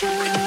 Picture